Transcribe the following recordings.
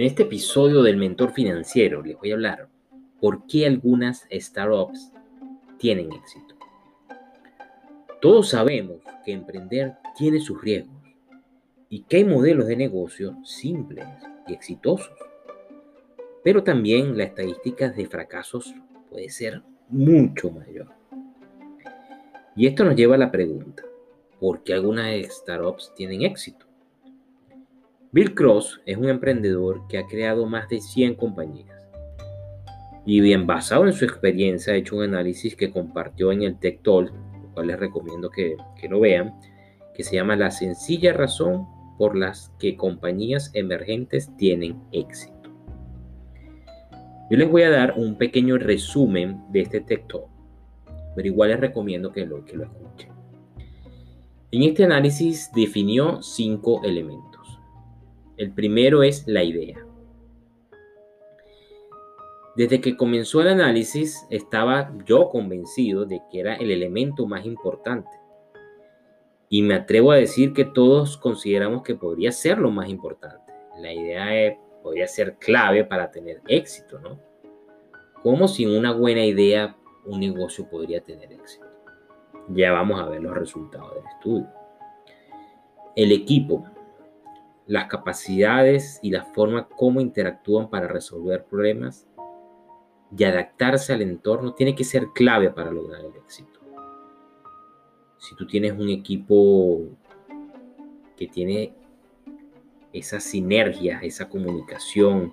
En este episodio del Mentor Financiero les voy a hablar por qué algunas startups tienen éxito. Todos sabemos que emprender tiene sus riesgos y que hay modelos de negocio simples y exitosos. Pero también la estadística de fracasos puede ser mucho mayor. Y esto nos lleva a la pregunta, ¿por qué algunas startups tienen éxito? Bill Cross es un emprendedor que ha creado más de 100 compañías. Y bien basado en su experiencia ha hecho un análisis que compartió en el Tech Talk, lo cual les recomiendo que, lo vean, que se llama La sencilla razón por las que compañías emergentes tienen éxito. Yo les voy a dar un pequeño resumen de este Tech Talk, pero igual les recomiendo que lo, que lo escuchen. En este análisis definió cinco elementos. El primero es la idea. Desde que comenzó el análisis estaba yo convencido de que era el elemento más importante. Y me atrevo a decir que todos consideramos que podría ser lo más importante. La idea podría ser clave para tener éxito, ¿no? Como sin una buena idea un negocio podría tener éxito. Ya vamos a ver los resultados del estudio. El equipo las capacidades y la forma como interactúan para resolver problemas y adaptarse al entorno tiene que ser clave para lograr el éxito. Si tú tienes un equipo que tiene esa sinergia, esa comunicación,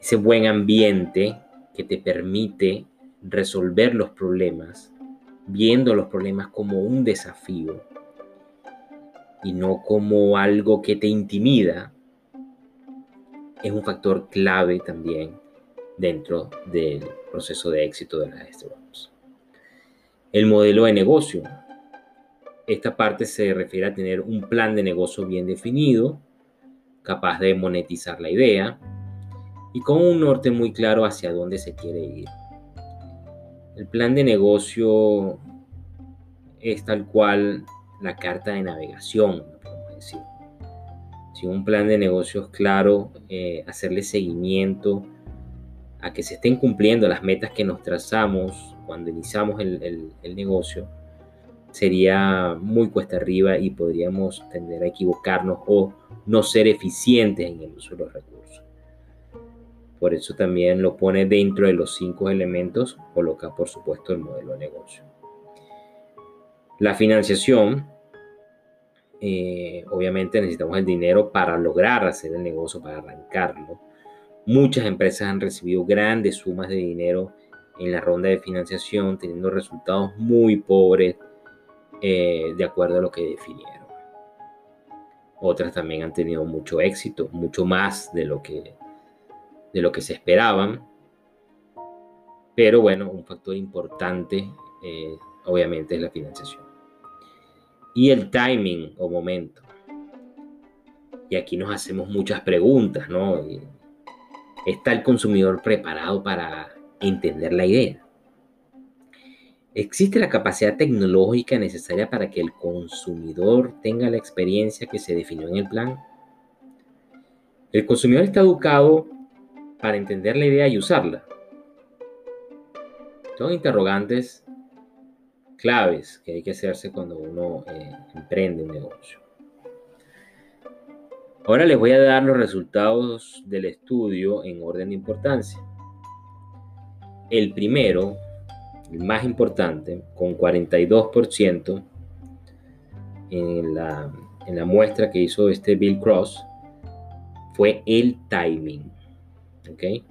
ese buen ambiente que te permite resolver los problemas, viendo los problemas como un desafío, y no como algo que te intimida, es un factor clave también dentro del proceso de éxito de las startups. El modelo de negocio. Esta parte se refiere a tener un plan de negocio bien definido, capaz de monetizar la idea y con un norte muy claro hacia dónde se quiere ir. El plan de negocio es tal cual la carta de navegación, podemos decir. Si un plan de negocios claro, eh, hacerle seguimiento a que se estén cumpliendo las metas que nos trazamos cuando iniciamos el, el negocio, sería muy cuesta arriba y podríamos tender a equivocarnos o no ser eficientes en el uso de los recursos. Por eso también lo pone dentro de los cinco elementos, coloca por supuesto el modelo de negocio. La financiación, eh, obviamente necesitamos el dinero para lograr hacer el negocio, para arrancarlo. Muchas empresas han recibido grandes sumas de dinero en la ronda de financiación, teniendo resultados muy pobres eh, de acuerdo a lo que definieron. Otras también han tenido mucho éxito, mucho más de lo que, de lo que se esperaban. Pero bueno, un factor importante eh, obviamente es la financiación y el timing o momento. Y aquí nos hacemos muchas preguntas, ¿no? ¿Está el consumidor preparado para entender la idea? ¿Existe la capacidad tecnológica necesaria para que el consumidor tenga la experiencia que se definió en el plan? El consumidor está educado para entender la idea y usarla. Son interrogantes claves que hay que hacerse cuando uno eh, emprende un negocio. Ahora les voy a dar los resultados del estudio en orden de importancia. El primero, el más importante, con 42% en la, en la muestra que hizo este Bill Cross, fue el timing. ¿Ok?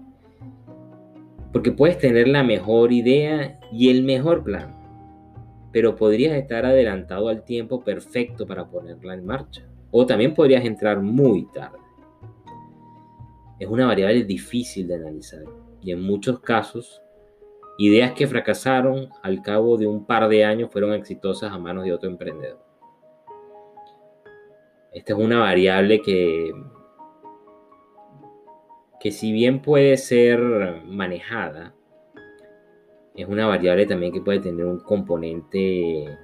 Porque puedes tener la mejor idea y el mejor plan pero podrías estar adelantado al tiempo perfecto para ponerla en marcha. O también podrías entrar muy tarde. Es una variable difícil de analizar y en muchos casos, ideas que fracasaron al cabo de un par de años fueron exitosas a manos de otro emprendedor. Esta es una variable que, que si bien puede ser manejada, es una variable también que puede tener un componente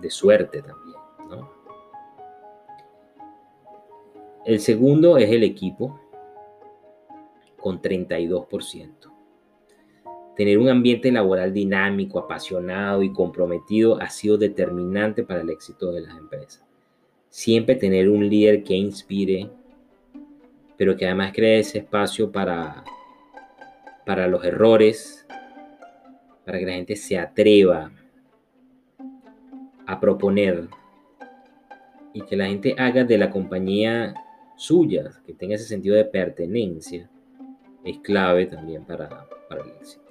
de suerte también. El segundo es el equipo, con 32%. Tener un ambiente laboral dinámico, apasionado y comprometido ha sido determinante para el éxito de las empresas. Siempre tener un líder que inspire, pero que además cree ese espacio para, para los errores, para que la gente se atreva a proponer y que la gente haga de la compañía suya, que tenga ese sentido de pertenencia, es clave también para, el éxito.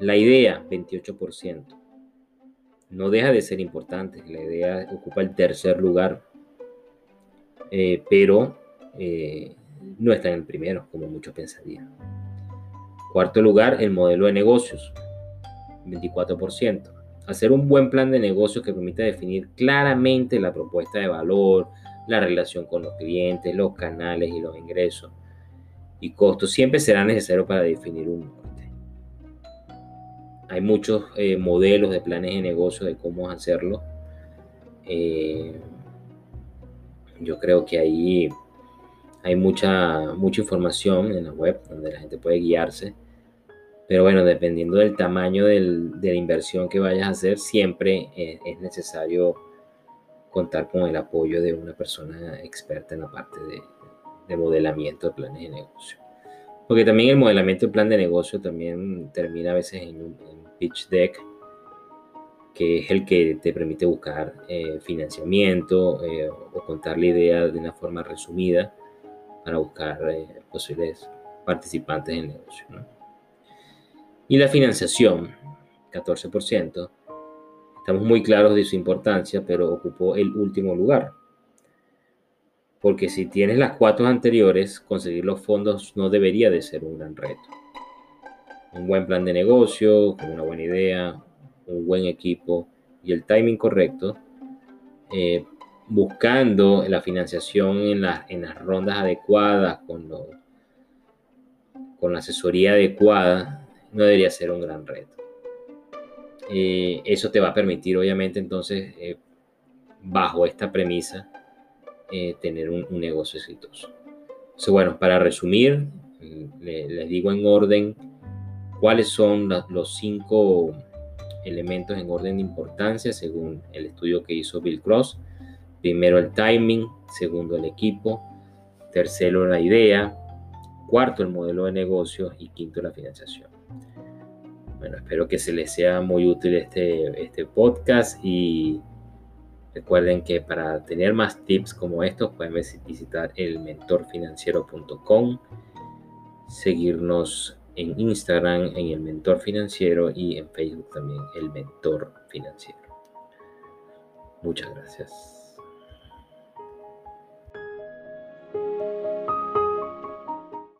La idea, 28%. No deja de ser importante. La idea ocupa el tercer lugar, eh, pero eh, no está en el primero, como muchos pensarían. Cuarto lugar, el modelo de negocios, 24%. Hacer un buen plan de negocios que permita definir claramente la propuesta de valor, la relación con los clientes, los canales y los ingresos y costos siempre será necesario para definir un norte. Hay muchos eh, modelos de planes de negocio de cómo hacerlo. Eh, yo creo que ahí hay mucha, mucha información en la web donde la gente puede guiarse. Pero bueno, dependiendo del tamaño de la inversión que vayas a hacer, siempre eh, es necesario contar con el apoyo de una persona experta en la parte de, de modelamiento de planes de negocio. Porque también el modelamiento de plan de negocio también termina a veces en un, pitch deck, que es el que te permite buscar eh, financiamiento eh, o contar la idea de una forma resumida para buscar eh, posibles participantes en el negocio. Y la financiación, 14%. Estamos muy claros de su importancia, pero ocupó el último lugar porque si tienes las cuatro anteriores, conseguir los fondos no debería de ser un gran reto. Un buen plan de negocio, con una buena idea, un buen equipo y el timing correcto, eh, buscando la financiación en, las rondas adecuadas, con, con la asesoría adecuada, no debería ser un gran reto. Eh, eso te va a permitir, obviamente, entonces, eh, bajo esta premisa, eh, tener un, negocio exitoso. Entonces, bueno, para resumir, les digo en orden cuáles son los cinco elementos en orden de importancia según el estudio que hizo Bill Cross. Primero el timing, segundo el equipo, tercero la idea, cuarto el modelo de negocio y quinto la financiación. Bueno, espero que se les sea muy útil este, este podcast y Recuerden que para tener más tips como estos pueden visitar elmentorfinanciero.com, seguirnos en Instagram en el Mentor Financiero y en Facebook también el Mentor Financiero. Muchas gracias.